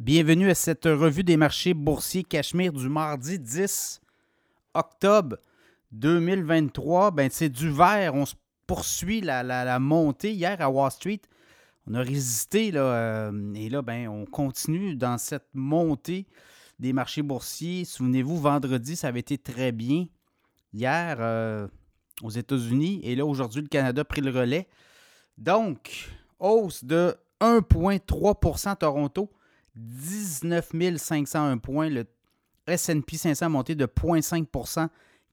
Bienvenue à cette revue des marchés boursiers Cachemire du mardi 10 octobre 2023. Ben, c'est du vert. On se poursuit la, montée hier à Wall Street. On a résisté là, euh, et là, ben, on continue dans cette montée des marchés boursiers. Souvenez-vous, vendredi, ça avait été très bien. Hier, euh, aux États-Unis, et là, aujourd'hui, le Canada a pris le relais. Donc, hausse de 1,3% Toronto. 19 501 points. Le S&P 500 a monté de 0,5%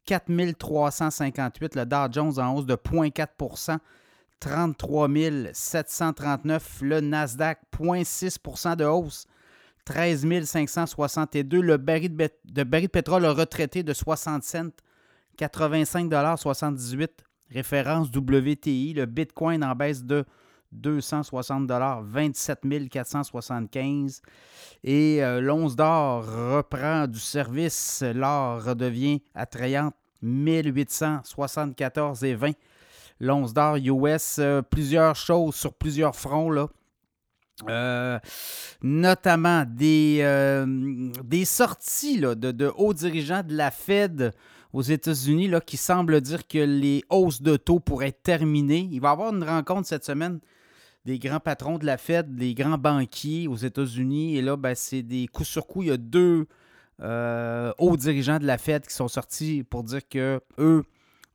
4 358. Le Dow Jones en hausse de 0,4% 33 739. Le Nasdaq, 0,6% de hausse, 13 562. Le baril de, pétrole a retraité de 60 cents, 85,78 Référence WTI. Le Bitcoin en baisse de 260 27 475 Et euh, l'once d'or reprend du service. L'or redevient attrayante 1874 et 20. L'once d'or US, euh, plusieurs choses sur plusieurs fronts. Là. Euh, notamment des, des sorties de, de, hauts dirigeants de la Fed aux États-Unis qui semblent dire que les hausses de taux pourraient être terminées. Il va y avoir une rencontre cette semaine des grands patrons de la Fed, des grands banquiers aux États-Unis. Et là, ben, c'est des coups sur coups. Il y a deux euh, hauts dirigeants de la Fed qui sont sortis pour dire que eux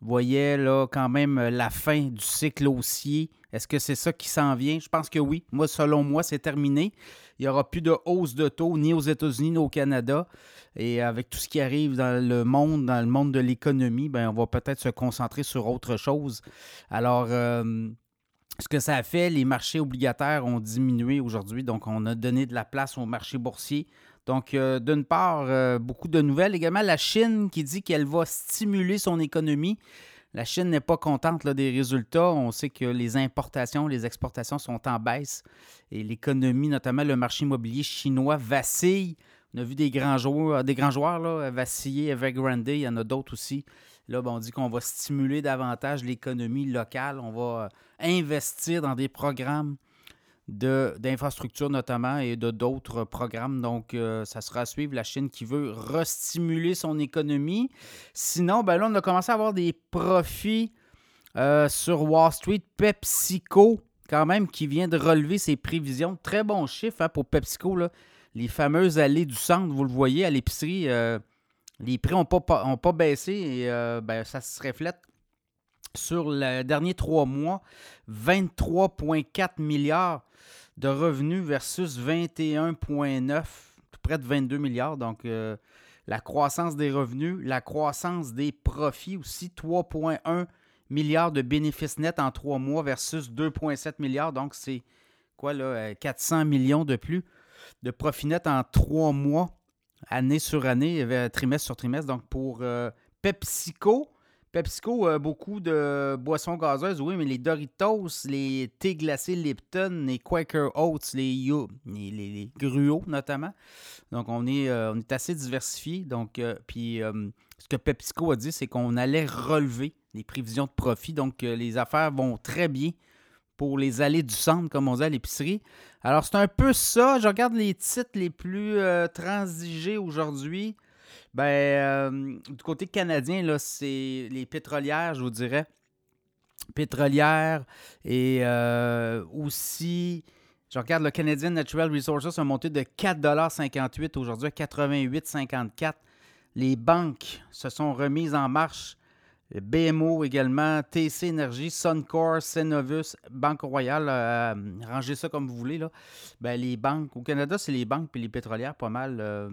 voyaient là, quand même la fin du cycle haussier. Est-ce que c'est ça qui s'en vient? Je pense que oui. Moi, selon moi, c'est terminé. Il n'y aura plus de hausse de taux ni aux États-Unis ni au Canada. Et avec tout ce qui arrive dans le monde, dans le monde de l'économie, ben, on va peut-être se concentrer sur autre chose. Alors, euh, ce que ça a fait, les marchés obligataires ont diminué aujourd'hui, donc on a donné de la place au marché boursier. Donc, euh, d'une part, euh, beaucoup de nouvelles. Également, la Chine qui dit qu'elle va stimuler son économie. La Chine n'est pas contente des résultats. On sait que les importations, les exportations sont en baisse et l'économie, notamment le marché immobilier chinois, vacille. On a vu des grands joueurs, des grands joueurs là, vaciller, Evergrande, il y en a d'autres aussi. Là, ben, on dit qu'on va stimuler davantage l'économie locale. On va euh, investir dans des programmes d'infrastructures notamment et d'autres programmes. Donc, euh, ça sera à suivre la Chine qui veut restimuler son économie. Sinon, ben là, on a commencé à avoir des profits euh, sur Wall Street. PepsiCo, quand même, qui vient de relever ses prévisions. Très bon chiffre hein, pour PepsiCo. Les fameuses allées du centre, vous le voyez à l'épicerie les prix n'ont pas, pas baissé et euh, ben, ça se reflète sur les derniers trois mois. 23,4 milliards de revenus versus 21,9, près de 22 milliards. Donc, euh, la croissance des revenus, la croissance des profits aussi, 3,1 milliards de bénéfices nets en trois mois versus 2,7 milliards. Donc, c'est quoi là, 400 millions de plus de profits nets en trois mois année sur année, trimestre sur trimestre. Donc pour euh, PepsiCo, PepsiCo a beaucoup de boissons gazeuses, oui, mais les Doritos, les thés glacés Lipton, les Quaker Oats, les, les, gruots notamment. Donc on est, euh, on est assez diversifié. Donc, euh, puis ce que PepsiCo a dit, c'est qu'on allait relever les prévisions de profit. Donc les affaires vont très bien pour les allées du centre, comme on dit à l'épicerie. Alors, c'est un peu ça. Je regarde les titres les plus euh, transigés aujourd'hui. Ben, euh, du côté canadien, là, c'est les pétrolières, je vous dirais. Pétrolières et euh, aussi, je regarde le Canadian Natural Resources a monté de 4,58 aujourd'hui à 88,54. Les banques se sont remises en marche BMO également, TC Énergie, Suncor, Cenovus, Banque Royale, euh, rangez ça comme vous voulez. Là. Ben, les banques, au Canada, c'est les banques et les pétrolières pas mal euh,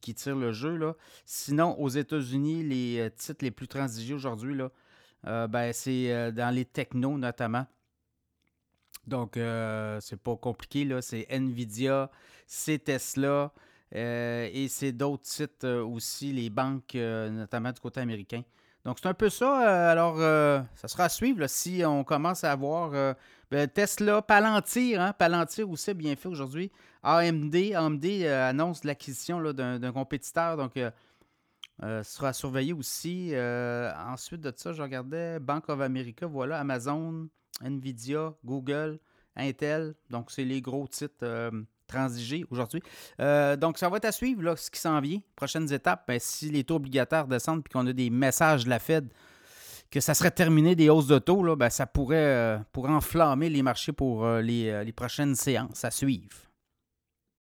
qui, tirent le jeu. Sinon, aux États-Unis, les euh, titres les plus transigés aujourd'hui, ben, c'est dans les technos notamment. Donc, c'est pas compliqué. C'est Nvidia, c'est Tesla. Et c'est d'autres titres aussi, les banques, notamment du côté américain. Donc, c'est un peu ça. Euh, alors, euh, ça sera à suivre si on commence à avoir euh, ben, Tesla, Palantir. Hein, Palantir aussi bien fait aujourd'hui. AMD, AMD annonce l'acquisition d'un compétiteur. Donc, ce sera à surveiller aussi. ensuite de ça, je regardais Bank of America, voilà, Amazon, Nvidia, Google, Intel. Donc, c'est les gros titres transigé aujourd'hui. Euh, donc, ça va être à suivre, là, ce qui s'en vient. Prochaines étapes, ben, si les taux obligataires descendent et qu'on a des messages de la Fed que ça serait terminé des hausses de taux, là, ben, ça pourrait, pourrait enflammer les marchés pour les, les prochaines séances à suivre.